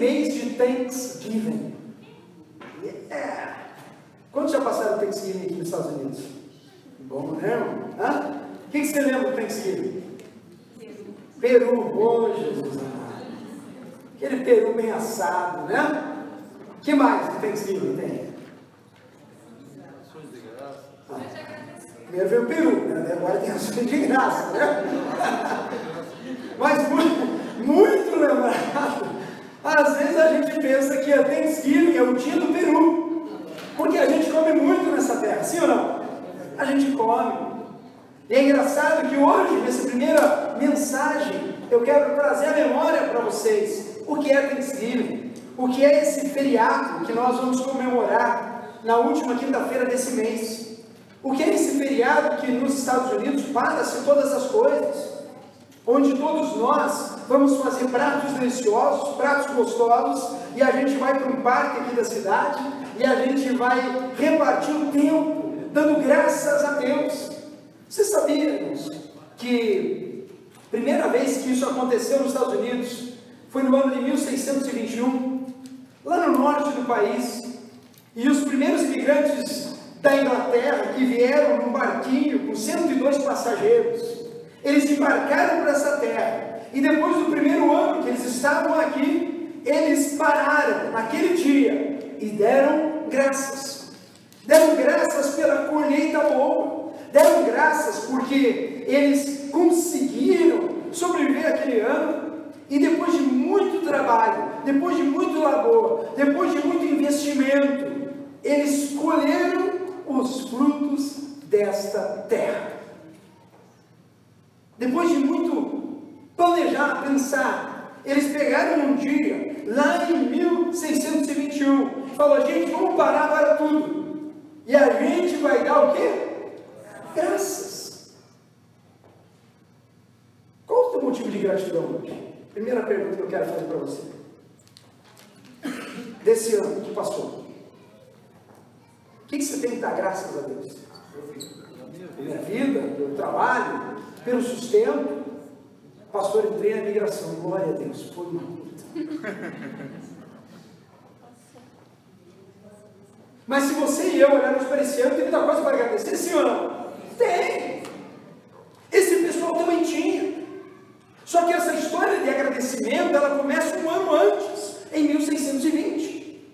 mês de Thanksgiving. Yeah. Quantos já passaram Thanksgiving aqui nos Estados Unidos? Bom, né? Hã? O que, que você lembra do Thanksgiving? Peru. Peru, oh Jesus amado. Aquele peru bem assado, né? O que mais do Thanksgiving tem? Ah, primeiro veio o peru, né? agora tem ações de graça, né? Mas muito, muito lembrado às vezes a gente pensa que a Thanksgiving é o dia do peru, porque a gente come muito nessa terra, sim ou não? A gente come. E é engraçado que hoje, nessa primeira mensagem, eu quero trazer a memória para vocês o que é Thanksgiving, o que é esse feriado que nós vamos comemorar na última quinta-feira desse mês. O que é esse feriado que nos Estados Unidos para-se todas as coisas, onde todos nós vamos fazer pratos deliciosos, pratos gostosos, e a gente vai para um parque aqui da cidade, e a gente vai repartir o tempo, dando graças a Deus. Você sabia, que a primeira vez que isso aconteceu nos Estados Unidos foi no ano de 1621, lá no norte do país, e os primeiros imigrantes da Inglaterra que vieram num barquinho com 102 passageiros, eles embarcaram para essa terra e depois do primeiro ano que eles estavam aqui, eles pararam naquele dia e deram graças. Deram graças pela colheita boa. Deram graças porque eles conseguiram sobreviver aquele ano. E depois de muito trabalho, depois de muito labor, depois de muito investimento, eles colheram os frutos desta terra. Depois de muito planejar, pensar. Eles pegaram um dia, lá em 1621, falou, gente, vamos parar agora tudo. E a gente vai dar o quê? Graças. Qual o teu motivo de gratidão hoje? Primeira pergunta que eu quero fazer para você. Desse ano que passou. O que, que você tem que dar graças a Deus? Minha vida, meu trabalho, pelo sustento, Pastor, entrei na migração. Glória a Deus. Foi uma luta. Mas se você e eu olharmos para esse ano, tem muita coisa para agradecer, sim ou não? Tem. Esse pessoal também tinha. Só que essa história de agradecimento, ela começa um ano antes, em 1620.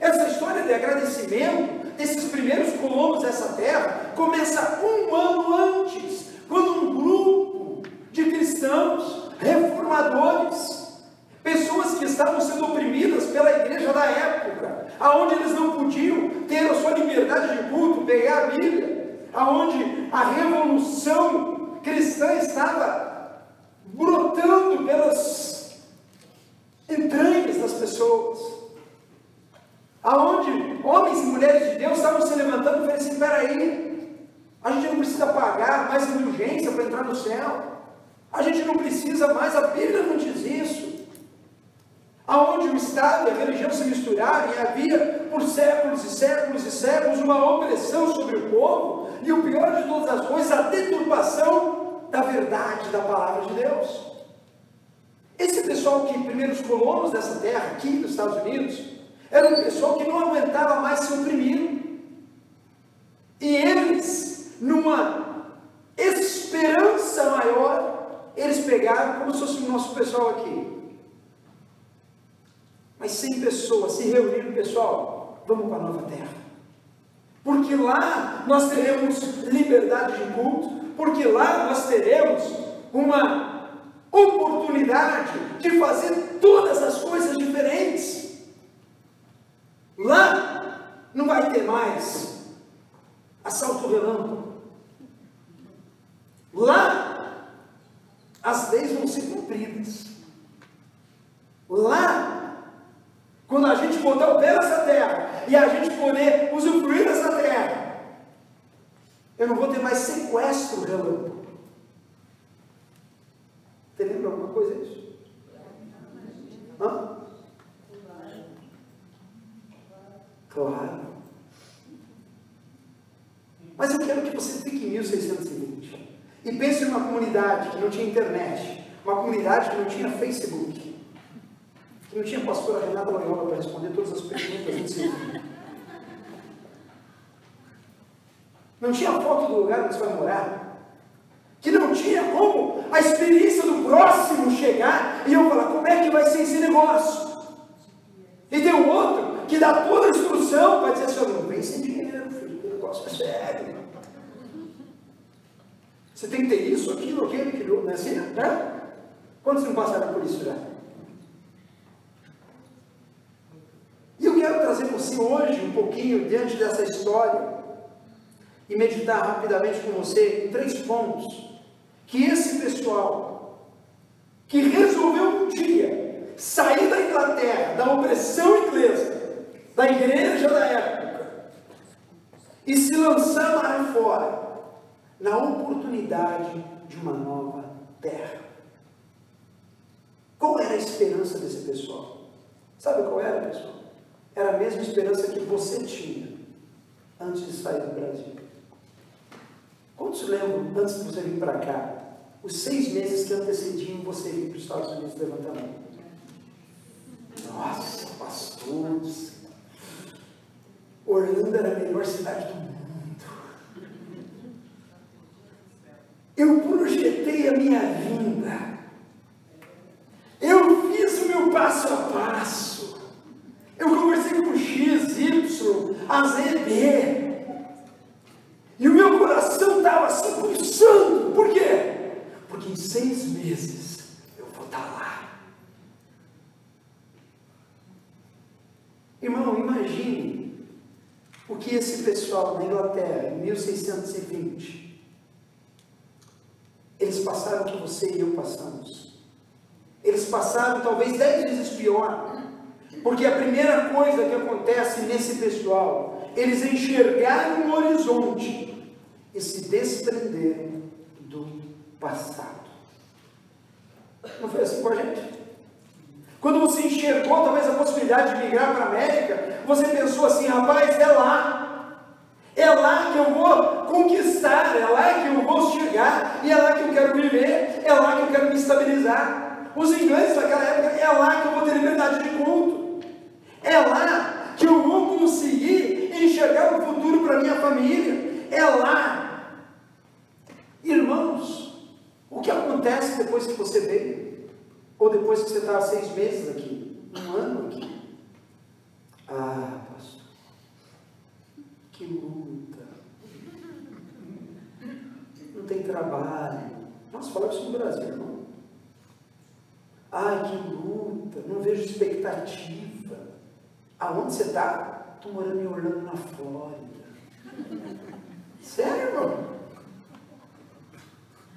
Essa história de agradecimento desses primeiros colonos dessa terra começa um ano antes, quando um grupo de cristãos, reformadores, pessoas que estavam sendo oprimidas pela igreja da época, aonde eles não podiam ter a sua liberdade de culto, pegar a Bíblia, aonde a revolução cristã estava brotando pelas entranhas das pessoas, aonde homens e mulheres de Deus estavam se levantando e falando assim: peraí, a gente não precisa pagar mais indulgência para entrar no céu. A gente não precisa mais, a Bíblia não diz isso. Aonde o Estado e a religião se misturaram e havia por séculos e séculos e séculos uma opressão sobre o povo, e o pior de todas as coisas, a deturpação da verdade da palavra de Deus. Esse pessoal que, primeiros colonos dessa terra, aqui nos Estados Unidos, era um pessoal que não aguentava mais ser oprimido. E eles, numa esperança maior, eles pegaram como se fosse o nosso pessoal aqui. Mas 100 pessoas se reuniram, pessoal, vamos para a nova terra. Porque lá nós teremos liberdade de culto, porque lá nós teremos uma oportunidade de fazer todas as coisas diferentes. Lá não vai ter mais assalto relâmpago. Lá as leis vão ser cumpridas. Lá, quando a gente botar o pé nessa terra e a gente poder usufruir dessa terra, eu não vou ter mais sequestro relâmpago. Entendendo alguma coisa isso? Hã? Claro. Mas eu quero que você fique em 1620. E pense numa comunidade que não tinha internet, uma comunidade que não tinha Facebook, não tinha a pastora Renata Loyola para responder todas as perguntas Não tinha foto do lugar onde você vai morar. Que não tinha como a experiência do próximo chegar e eu falar, como é que vai ser esse negócio? E tem um outro que dá toda a instrução para dizer assim, não vem sem dinheiro, filho, o negócio é sério. Você tem que ter isso, aquilo, aquilo, aquilo, não é assim? Né? Quantos não passaram por isso já? E eu você hoje um pouquinho diante dessa história e meditar rapidamente com você em três pontos que esse pessoal que resolveu um dia sair da Inglaterra, da opressão inglesa, da igreja da época, e se lançar lá fora na oportunidade de uma nova terra. Qual era a esperança desse pessoal? Sabe qual era, pessoal? Era a mesma esperança que você tinha antes de sair do Brasil. Quantos lembram, antes de você vir para cá, os seis meses que antecediam você vir para os Estados Unidos levantamento? Nossa, pastores! Orlando era a melhor cidade do mundo. Eu projetei a minha vinda. Eu fiz o meu passo a passo. Eu conversei com X, Y, A, Z, B. E o meu coração estava assim pulsando. Por quê? Porque em seis meses eu vou estar lá. Irmão, imagine o que esse pessoal na Inglaterra, em 1620, eles passaram o que você e eu passamos. Eles passaram talvez dez vezes pior. Porque a primeira coisa que acontece nesse pessoal, eles enxergaram o horizonte e se desprenderam do passado. Não foi assim com a gente? Quando você enxergou talvez a possibilidade de migrar para a América, você pensou assim, rapaz, é lá. É lá que eu vou conquistar, é lá que eu vou chegar, e é lá que eu quero viver, é lá que eu quero me estabilizar. Os ingleses naquela época, é lá que eu vou ter liberdade de culto, é lá que eu vou conseguir enxergar o futuro para minha família, é lá. Irmãos, o que acontece depois que você veio? Ou depois que você está seis meses aqui, um ano aqui? Ah, pastor, que luta. Não tem trabalho. Nossa, fala isso no Brasil, irmão. Ai, que luta, não vejo expectativa. Aonde você está? Estou morando em Orlando, na Flórida. Sério, irmão?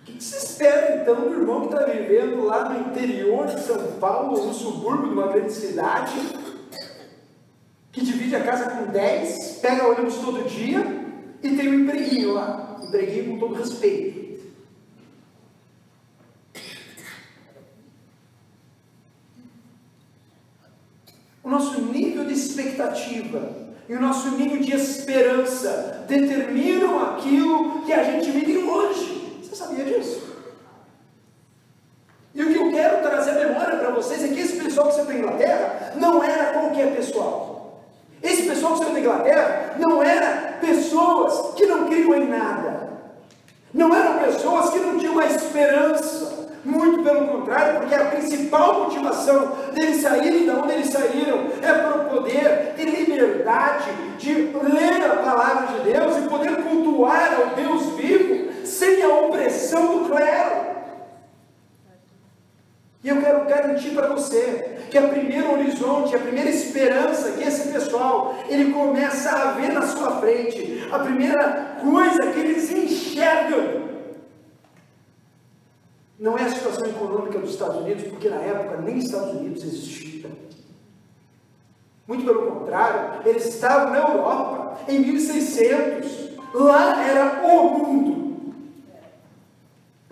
O que você espera então do irmão que está vivendo lá no interior de São Paulo, no subúrbio de uma grande cidade, que divide a casa com 10, pega ônibus todo dia e tem um empreguinho lá. Empreguinho com todo respeito. O nosso nível de expectativa e o nosso nível de esperança determinam aquilo que a gente vive hoje. Você sabia disso? E o que eu quero trazer a memória para vocês é que esse pessoal que você tem na Inglaterra não era qualquer pessoal. Esse pessoal que saiu da Inglaterra não era pessoas que não criam em nada. Não eram pessoas que não tinham uma esperança. Muito pelo contrário, porque a principal motivação deles saírem de onde eles saíram é para poder ter liberdade de ler a palavra de Deus e poder cultuar ao Deus vivo sem a opressão do clero. E eu quero garantir para você que a primeira horizonte, a primeira esperança que esse pessoal ele começa a ver na sua frente, a primeira coisa que eles enxergam não é a situação econômica dos Estados Unidos, porque na época nem Estados Unidos existia. Muito pelo contrário, eles estavam na Europa em 1600. Lá era o mundo.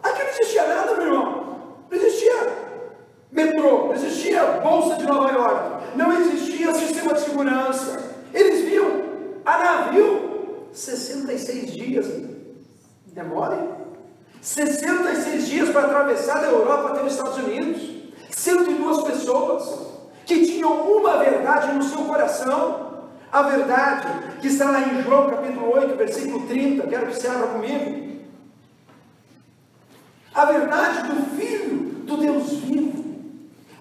Aqui não existia nada, meu irmão. Não existia metrô, não existia Bolsa de Nova York, não existia sistema de segurança. Eles viam a navio 66 dias. Demore? 66 dias para atravessar da Europa até os Estados Unidos. 102 pessoas. que tinham uma verdade no seu coração. A verdade que está lá em João capítulo 8, versículo 30, quero que você abra comigo. A verdade do Filho do Deus vivo.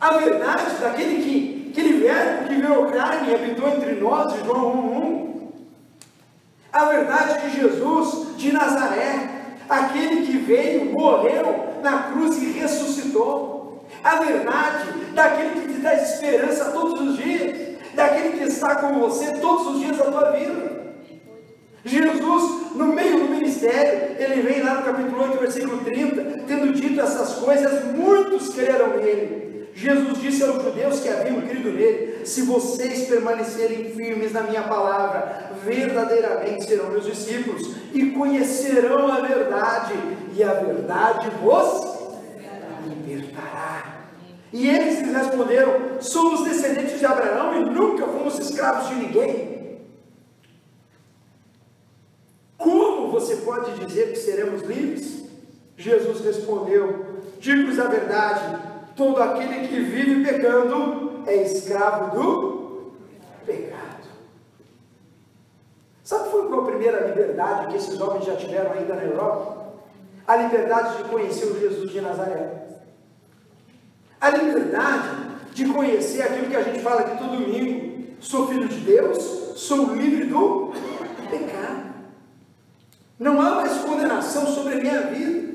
A verdade daquele que, aquele verbo que veio carne e habitou entre nós, João 1,1. A verdade de Jesus de Nazaré, aquele que veio, morreu na cruz e ressuscitou. A verdade daquele que te dá esperança todos os dias, daquele que está com você todos os dias da tua vida. Jesus, no meio do ministério, ele vem lá no capítulo 8, versículo 30, tendo dito essas coisas, muitos creram nele. Jesus disse aos judeus que haviam crido nele: Se vocês permanecerem firmes na minha palavra, verdadeiramente serão meus discípulos e conhecerão a verdade, e a verdade vos libertará. E eles lhes responderam: Somos descendentes de Abraão e nunca fomos escravos de ninguém. Como você pode dizer que seremos livres? Jesus respondeu: Digo-lhes a verdade, todo aquele que vive pecando é escravo do pecado. Sabe qual foi a primeira liberdade que esses homens já tiveram ainda na Europa? A liberdade de conhecer o Jesus de Nazaré. A liberdade de conhecer aquilo que a gente fala aqui todo domingo. Sou filho de Deus, sou livre do pecado. Não há mais condenação sobre a minha vida.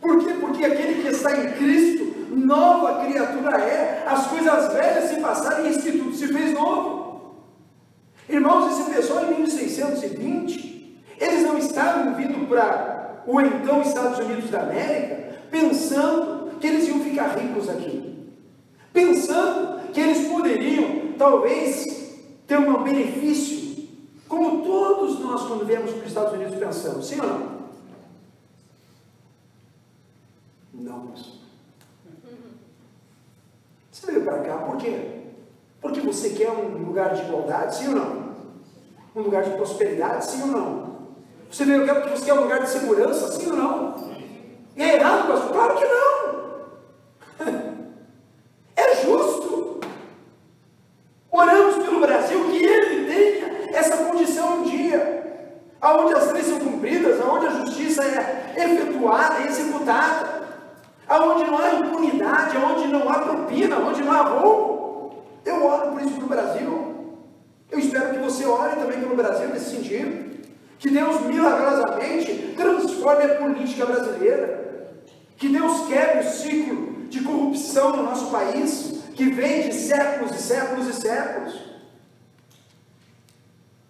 Por quê? Porque aquele que está em Cristo, nova criatura é. As coisas velhas se passaram e esse tudo se fez novo. Irmãos, esse pessoal em 1620, eles não estavam vindo para o então Estados Unidos da América pensando que eles iam ficar ricos aqui. Pensando que eles poderiam, talvez, ter um benefício como todos nós, quando viemos para os Estados Unidos, pensamos, sim ou não? Não, pastor. Veio para cá por quê? Porque você quer um lugar de igualdade, sim ou não? Um lugar de prosperidade, sim ou não? Você veio cá porque você quer um lugar de segurança, sim ou não? E é errado, pastor? Claro que não! É justo. Oramos pelo Brasil que ele tenha essa condição um dia, aonde as leis são cumpridas, aonde a justiça é efetuada e executada, aonde não há impunidade, aonde não há propina, aonde não há roubo. Eu oro por isso para o Brasil. Eu espero que você ore também pelo Brasil nesse sentido. Que Deus milagrosamente transforme a política brasileira. Que Deus quebre o ciclo de corrupção no nosso país, que vem de séculos e séculos e séculos.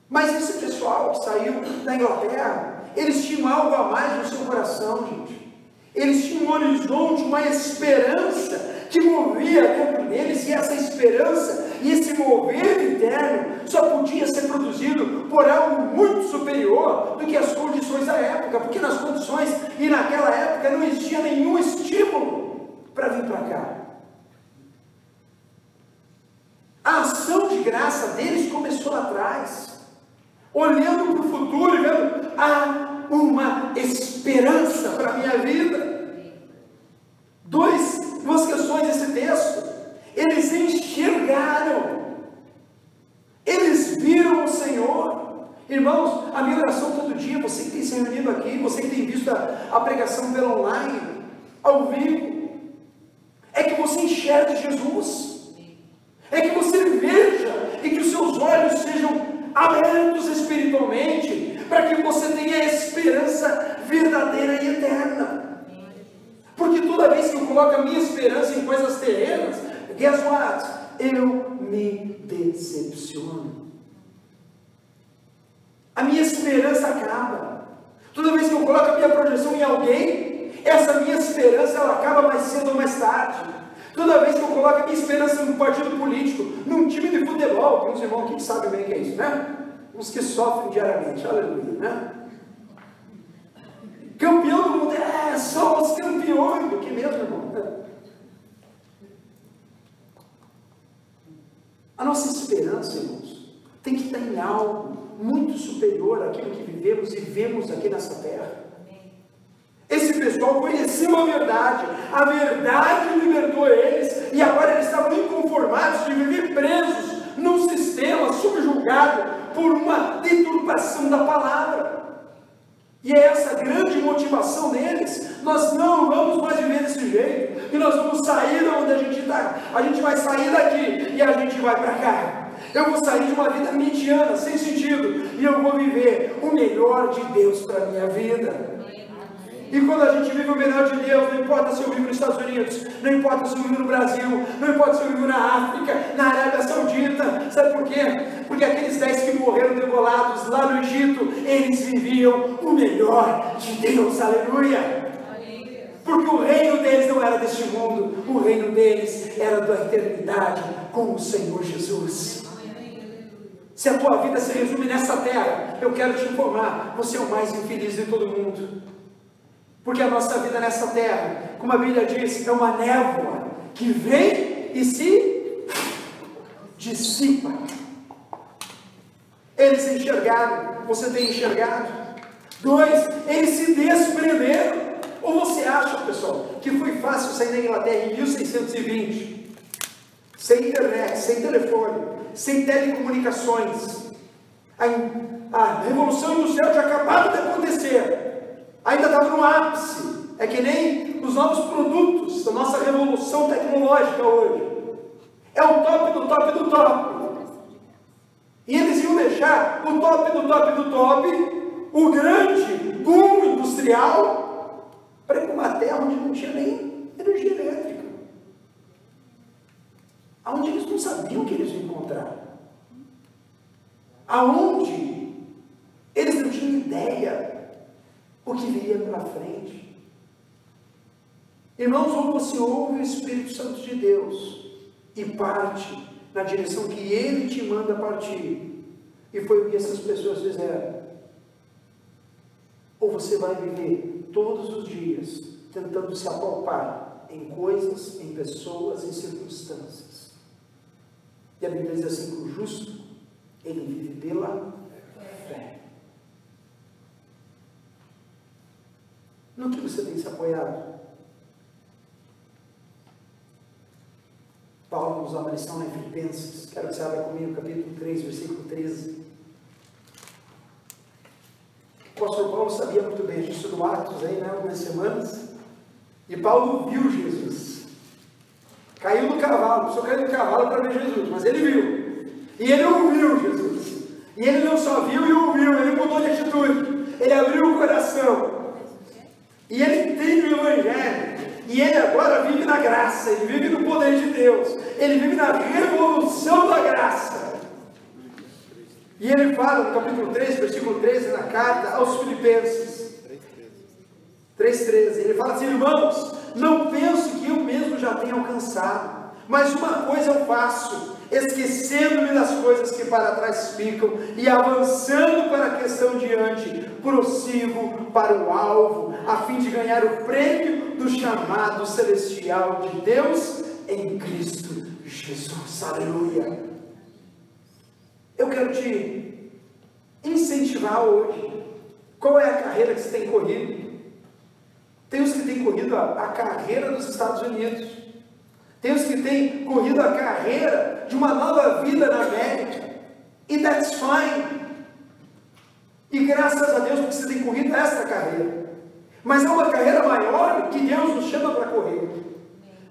Mas esse pessoal que saiu da Inglaterra, eles tinham algo a mais no seu coração, gente. Eles tinham um horizonte, uma esperança que movia dentro deles, e essa esperança e esse mover interno só podia ser produzido por algo muito superior do que as condições da época, porque nas condições e naquela época não existia nenhum estímulo para vir para cá. A ação de graça deles começou lá atrás olhando para o futuro e vendo, há uma esperança para a minha vida. Dois, duas questões desse texto. Eles enxergaram, eles viram o Senhor. Irmãos, a minha oração todo dia, você que tem se reunido aqui, você que tem visto a, a pregação pela online, ao vivo, é que você enxergue Jesus, é que você veja e que os seus olhos sejam abertos espiritualmente, para que você tenha esperança verdadeira e eterna. Porque toda vez que eu coloco a minha esperança em coisas terrenas, guess what? Eu me decepciono. A minha esperança acaba. Toda vez que eu coloco a minha projeção em alguém, essa minha esperança ela acaba mais cedo ou mais tarde. Toda vez que eu coloco a minha esperança num partido político, num time de futebol, tem uns irmãos aqui que sabem bem o que é isso, né? Uns que sofrem diariamente, aleluia, né? Campeão do mundo, é, somos campeões do que mesmo, irmão? A nossa esperança, irmãos, tem que estar em algo muito superior àquilo que vivemos e vemos aqui nessa terra. Esse pessoal conheceu a verdade, a verdade libertou eles, e agora eles estavam inconformados de viver presos num sistema subjugado por uma deturpação da palavra. E é essa grande motivação deles. Nós não vamos mais viver desse jeito. E nós vamos sair de onde a gente está. A gente vai sair daqui e a gente vai para cá. Eu vou sair de uma vida mediana, sem sentido. E eu vou viver o melhor de Deus para a minha vida. E quando a gente vive o melhor de Deus, não importa se eu vivo nos Estados Unidos, não importa se eu vivo no Brasil, não importa se eu vivo na África, na Arábia Saudita, sabe por quê? Porque aqueles dez que morreram degolados lá no Egito, eles viviam o melhor de Deus, aleluia. Porque o reino deles não era deste mundo, o reino deles era da eternidade com o Senhor Jesus. Se a tua vida se resume nessa terra, eu quero te informar, você é o mais infeliz de todo mundo. Porque a nossa vida nessa terra, como a Bíblia diz, é uma névoa que vem e se dissipa. Eles enxergaram, você tem enxergado. Dois, eles se desprenderam. Ou você acha, pessoal, que foi fácil sair da Inglaterra em 1620, sem internet, sem telefone, sem telecomunicações? A, a Revolução Industrial tinha acabado de acontecer ainda estava no ápice. É que nem os novos produtos da nossa revolução tecnológica hoje. É o top do top do top. E eles iam deixar o top do top do top, o grande boom industrial, para uma terra onde não tinha nem energia elétrica. Aonde eles não sabiam que eles iam encontrar. Aonde eles não tinham ideia o que viria pela frente. Irmãos, ou você ouve o Espírito Santo de Deus e parte na direção que Ele te manda partir, e foi o que essas pessoas fizeram. Ou você vai viver todos os dias tentando se apalpar em coisas, em pessoas, em circunstâncias. E a Bíblia diz assim: que o justo, ele vive pela fé. No que você tem se apoiado? Paulo nos dá uma lição em Filipenses. Quero que você abra comigo, capítulo 3, versículo 13. O apóstolo Paulo sabia muito bem, gente estudou Atos aí, né, algumas semanas. E Paulo viu Jesus. Caiu no cavalo, precisou cair no cavalo para ver Jesus, mas ele viu. E ele ouviu Jesus. E ele não só viu e ouviu, ele mudou de atitude. Ele abriu o coração. E ele entende o Evangelho. E ele agora vive na graça, ele vive no poder de Deus, ele vive na revolução da graça. E ele fala no capítulo 3, versículo 13, na carta aos Filipenses. 3,13. Ele fala assim: irmãos, não penso que eu mesmo já tenha alcançado, mas uma coisa eu faço esquecendo-me das coisas que para trás ficam e avançando para a questão diante, prossigo para o alvo, a fim de ganhar o prêmio do chamado celestial de Deus em Cristo Jesus. Aleluia. Eu quero te incentivar hoje. Qual é a carreira que você tem corrido? Tem os que têm corrido a, a carreira dos Estados Unidos. Tem os que têm corrido a carreira de uma nova vida na América. E that's fine. E graças a Deus porque você tem corrido esta carreira. Mas é uma carreira maior que Deus nos chama para correr.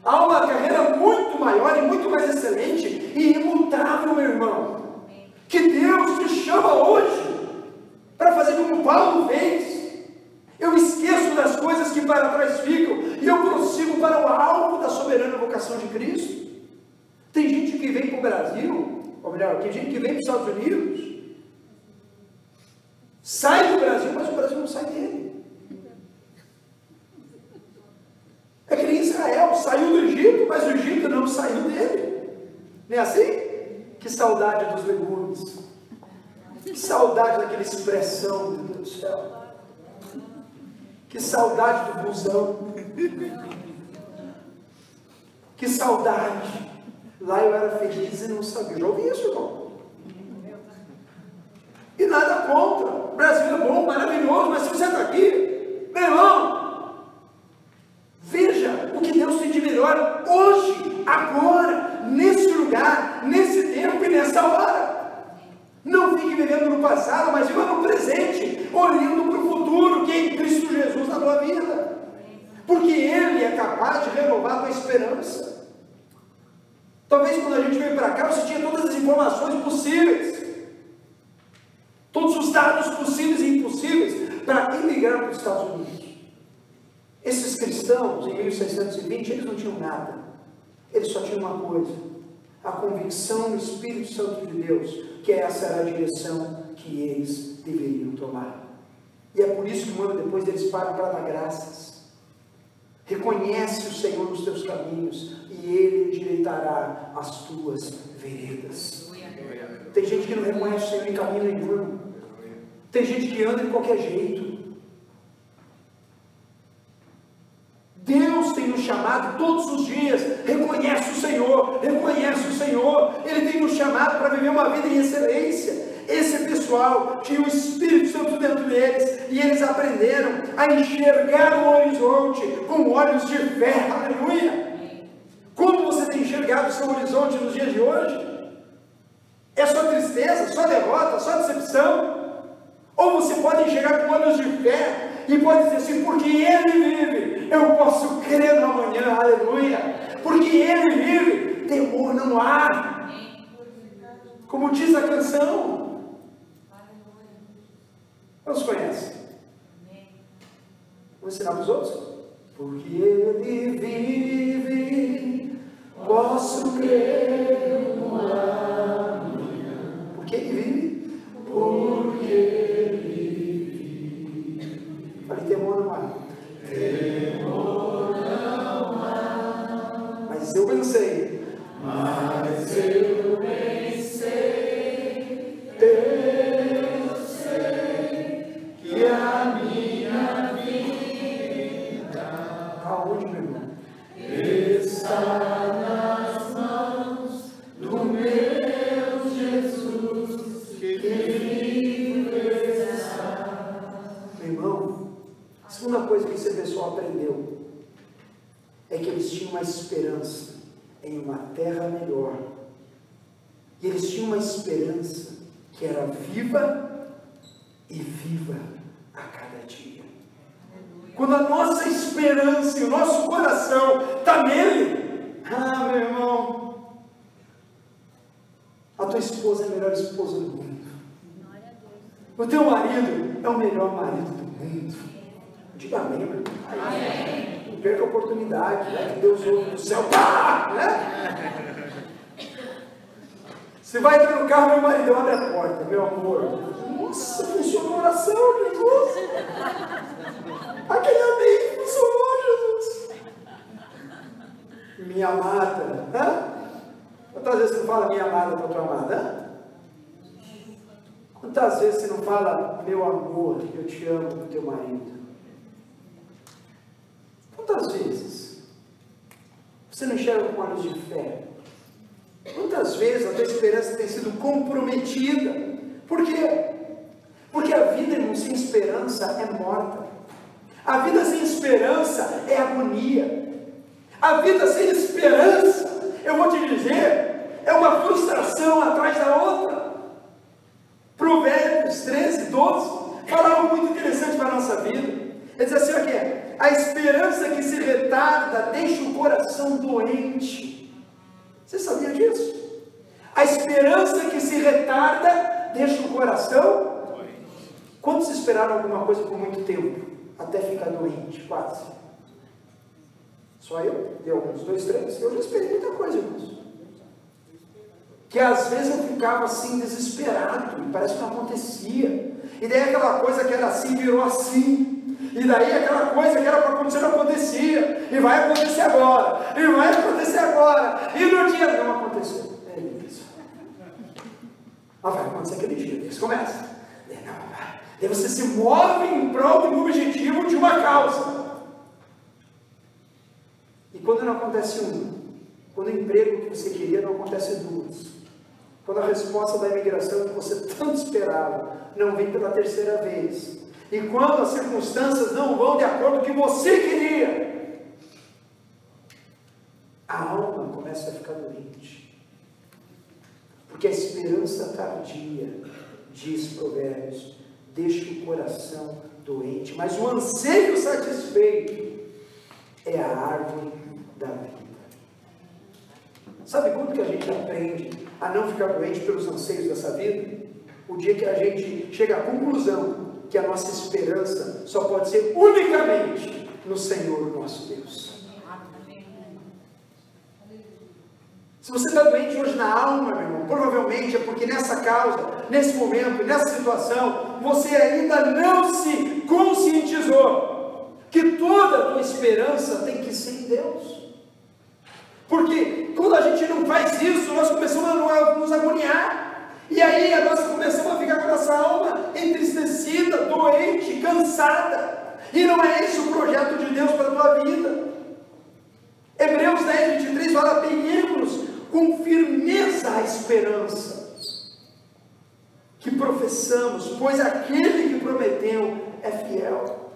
Há uma carreira muito maior e muito mais excelente e imutável, meu irmão. Que Deus te chama hoje para fazer como Paulo fez. Eu esqueço das coisas que para trás ficam e eu prossigo para o alvo da soberana vocação de Cristo. Tem gente que vem para o Brasil, ou melhor, tem gente que vem para os Estados Unidos, sai do Brasil, mas o Brasil não sai dele. É que nem Israel, saiu do Egito, mas o Egito não saiu dele. Não é assim? Que saudade dos legumes. Que saudade daquela expressão, meu Deus do céu. Que saudade do busão. Que saudade. Lá eu era feliz e não sabia. Já ouvi isso, irmão. E nada contra. O Brasil é bom, maravilhoso, mas se você está aqui, meu irmão, veja o que Deus tem de melhor hoje. agora, nesse lugar, nesse tempo e nessa hora. Não fique vivendo no passado, mas viva no presente, olhando para o futuro, que é em Cristo Jesus na tua vida. Porque Ele é capaz de renovar a tua esperança. Talvez quando a gente veio para cá, você tinha todas as informações possíveis, todos os dados possíveis e impossíveis para emigrar para os Estados Unidos. Esses cristãos, em 1620, eles não tinham nada. Eles só tinham uma coisa: a convicção no Espírito Santo de Deus, que essa era a direção que eles deveriam tomar. E é por isso que um ano depois eles param para dar graças. Reconhece o Senhor nos teus caminhos e Ele endireitará as tuas veredas. Tem gente que não reconhece o Senhor em caminho nenhum. Tem gente que anda de qualquer jeito. Deus tem nos chamado todos os dias, reconhece o Senhor, reconhece o Senhor, Ele tem nos chamado para viver uma vida em excelência. Esse pessoal tinha o Espírito Santo dentro deles e eles aprenderam a enxergar o horizonte com olhos de fé, aleluia. Como você tem enxergado o seu horizonte nos dias de hoje? É só tristeza, só derrota, só decepção? Ou você pode enxergar com olhos de fé e pode dizer assim, porque Ele vive, eu posso crer no amanhã, aleluia. Porque Ele vive, temor não há. Como diz a canção. Quantos conhecem? Vamos ensinar para os outros? Porque Ele vive, posso crer Aonde, meu irmão? Está. O teu marido é o melhor marido do mundo. Diga amém, meu Amém. Não perca a oportunidade, né? Que Deus ouve do céu, pá! Né? Você vai entrar no carro, meu marido abre a porta, meu amor. Nossa, funcionou a oração, Jesus. Aquele amém funcionou, Jesus. Minha amada. Hã? Quantas vezes você fala minha amada para tua amada? Quantas vezes você não fala meu amor, eu te amo para o teu marido? Quantas vezes você não enxerga com olhos de fé? Quantas vezes a tua esperança tem sido comprometida? Por quê? Porque a vida irmão, sem esperança é morta. A vida sem esperança é agonia. A vida sem esperança, eu vou te dizer, é uma frustração atrás da outra. Provérbios 13, 12, fala algo muito interessante para a nossa vida. Ele diz assim: aqui, a esperança que se retarda deixa o coração doente. Você sabia disso? A esperança que se retarda deixa o coração. Quantos esperaram alguma coisa por muito tempo? Até ficar doente, quase. Só eu? Deu alguns dois, três? Eu já esperei muita coisa, irmãos. Que às vezes eu ficava assim, desesperado, e parece que não acontecia. E daí aquela coisa que era assim virou assim. E daí aquela coisa que era para acontecer não acontecia. E vai acontecer agora. E vai acontecer agora. E no dia não aconteceu. É isso. Mas vai acontecer aquele dia. Isso começa. Daí você se move em prol de um objetivo, de uma causa. E quando não acontece um, quando o emprego que você queria não acontece duas, quando a resposta da imigração que você tanto esperava não vem pela terceira vez, e quando as circunstâncias não vão de acordo com o que você queria, a alma começa a ficar doente. Porque a esperança tardia, diz Provérbios, deixa o coração doente, mas o anseio satisfeito é a árvore da vida. Sabe quando que a gente aprende a não ficar doente pelos anseios dessa vida? O dia que a gente chega à conclusão que a nossa esperança só pode ser unicamente no Senhor nosso Deus. Se você está doente hoje na alma, meu irmão, provavelmente é porque nessa causa, nesse momento, nessa situação, você ainda não se conscientizou que toda a tua esperança tem que ser em Deus. Porque quando a gente não faz isso, nós começamos a nos agoniar. E aí nós começamos a ficar com a nossa alma entristecida, doente, cansada. E não é esse o projeto de Deus para a tua vida. Hebreus 10, 23 fala: Peguemos com firmeza a esperança que professamos, pois aquele que prometeu é fiel.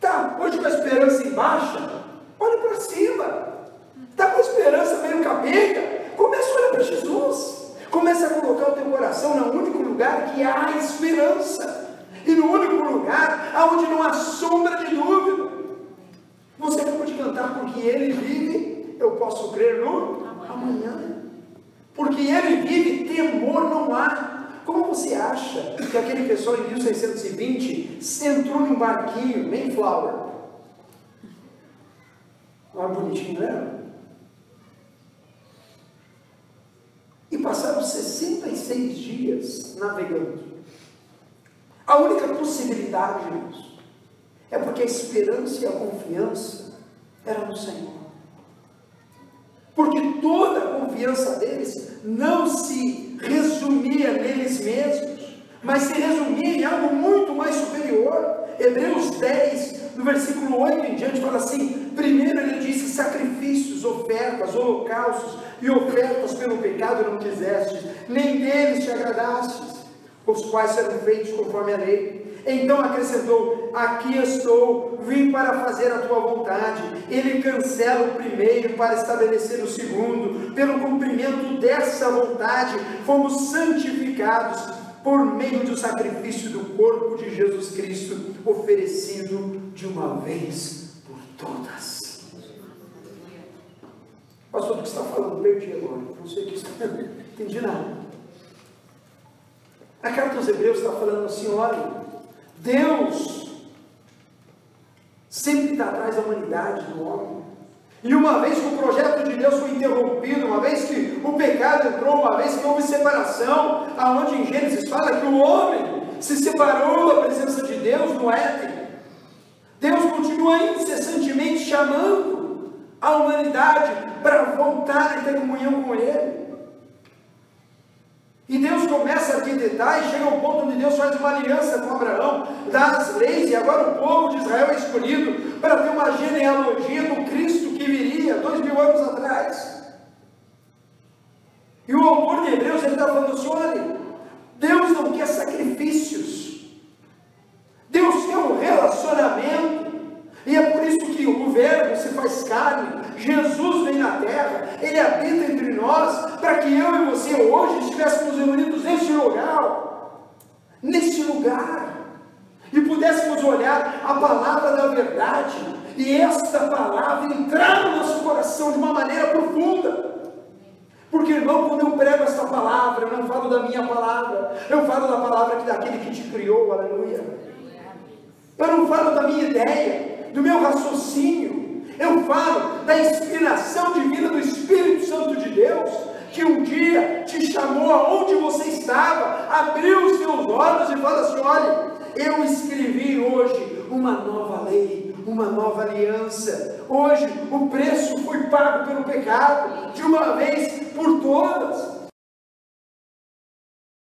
Tá, hoje com a esperança em baixa, olha para cima. Está com a esperança meio capenga, começa a olhar para Jesus. Começa a colocar o teu coração no único lugar que há esperança. E no único lugar aonde não há sombra de dúvida. Você pode cantar porque ele vive, eu posso crer no amanhã. Porque ele vive, temor não há. Como você acha que aquele pessoal em 1620 entrou num barquinho, Mayflower? Olha bonitinho, né? E passaram 66 dias navegando. A única possibilidade, irmãos, é porque a esperança e a confiança eram no Senhor. Porque toda a confiança deles não se resumia neles mesmos, mas se resumia em algo muito mais superior. Hebreus 10, no versículo 8 em diante, fala assim: primeiro ele disse: sacrifícios, ofertas, holocaustos e ofertas pelo pecado não quisestes, nem deles te agradastes, os quais serão feitos conforme a lei. Então acrescentou: Aqui estou, vim para fazer a tua vontade. Ele cancela o primeiro para estabelecer o segundo. Pelo cumprimento dessa vontade, fomos santificados por meio do sacrifício do corpo de Jesus Cristo, oferecido de uma vez todas. Pastor, o que está falando? Perdi agora. Não sei o que está. Não entendi nada. A carta dos Hebreus está falando assim: olha, Deus sempre está atrás da humanidade, do homem. E uma vez que o projeto de Deus foi interrompido, uma vez que o pecado entrou, uma vez que houve separação, aonde em Gênesis fala que o homem se separou da presença de Deus no Éden. Deus continua incessantemente chamando a humanidade para voltar a ter comunhão com Ele. E Deus começa a arquitetar e chega ao ponto onde Deus faz uma aliança com Abraão, dá as leis, e agora o povo de Israel é escolhido para ter uma genealogia do Cristo que viria dois mil anos atrás. E o autor de Hebreus está falando assim: olha, Deus não quer sacrifícios, Deus quer um relacionamento. E é por isso o Verbo se faz carne, Jesus vem na terra, Ele habita entre nós, para que eu e você hoje estivéssemos reunidos neste lugar, neste lugar, e pudéssemos olhar a palavra da verdade, e esta palavra entrar no nosso coração de uma maneira profunda. Porque, irmão, quando eu prego esta palavra, eu não falo da minha palavra, eu falo da palavra daquele que te criou, aleluia. Eu não falo da minha ideia, do meu raciocínio, eu falo da inspiração divina do Espírito Santo de Deus, que um dia te chamou aonde você estava, abriu os seus olhos e fala assim: olha, eu escrevi hoje uma nova lei, uma nova aliança. Hoje o preço foi pago pelo pecado, de uma vez por todas.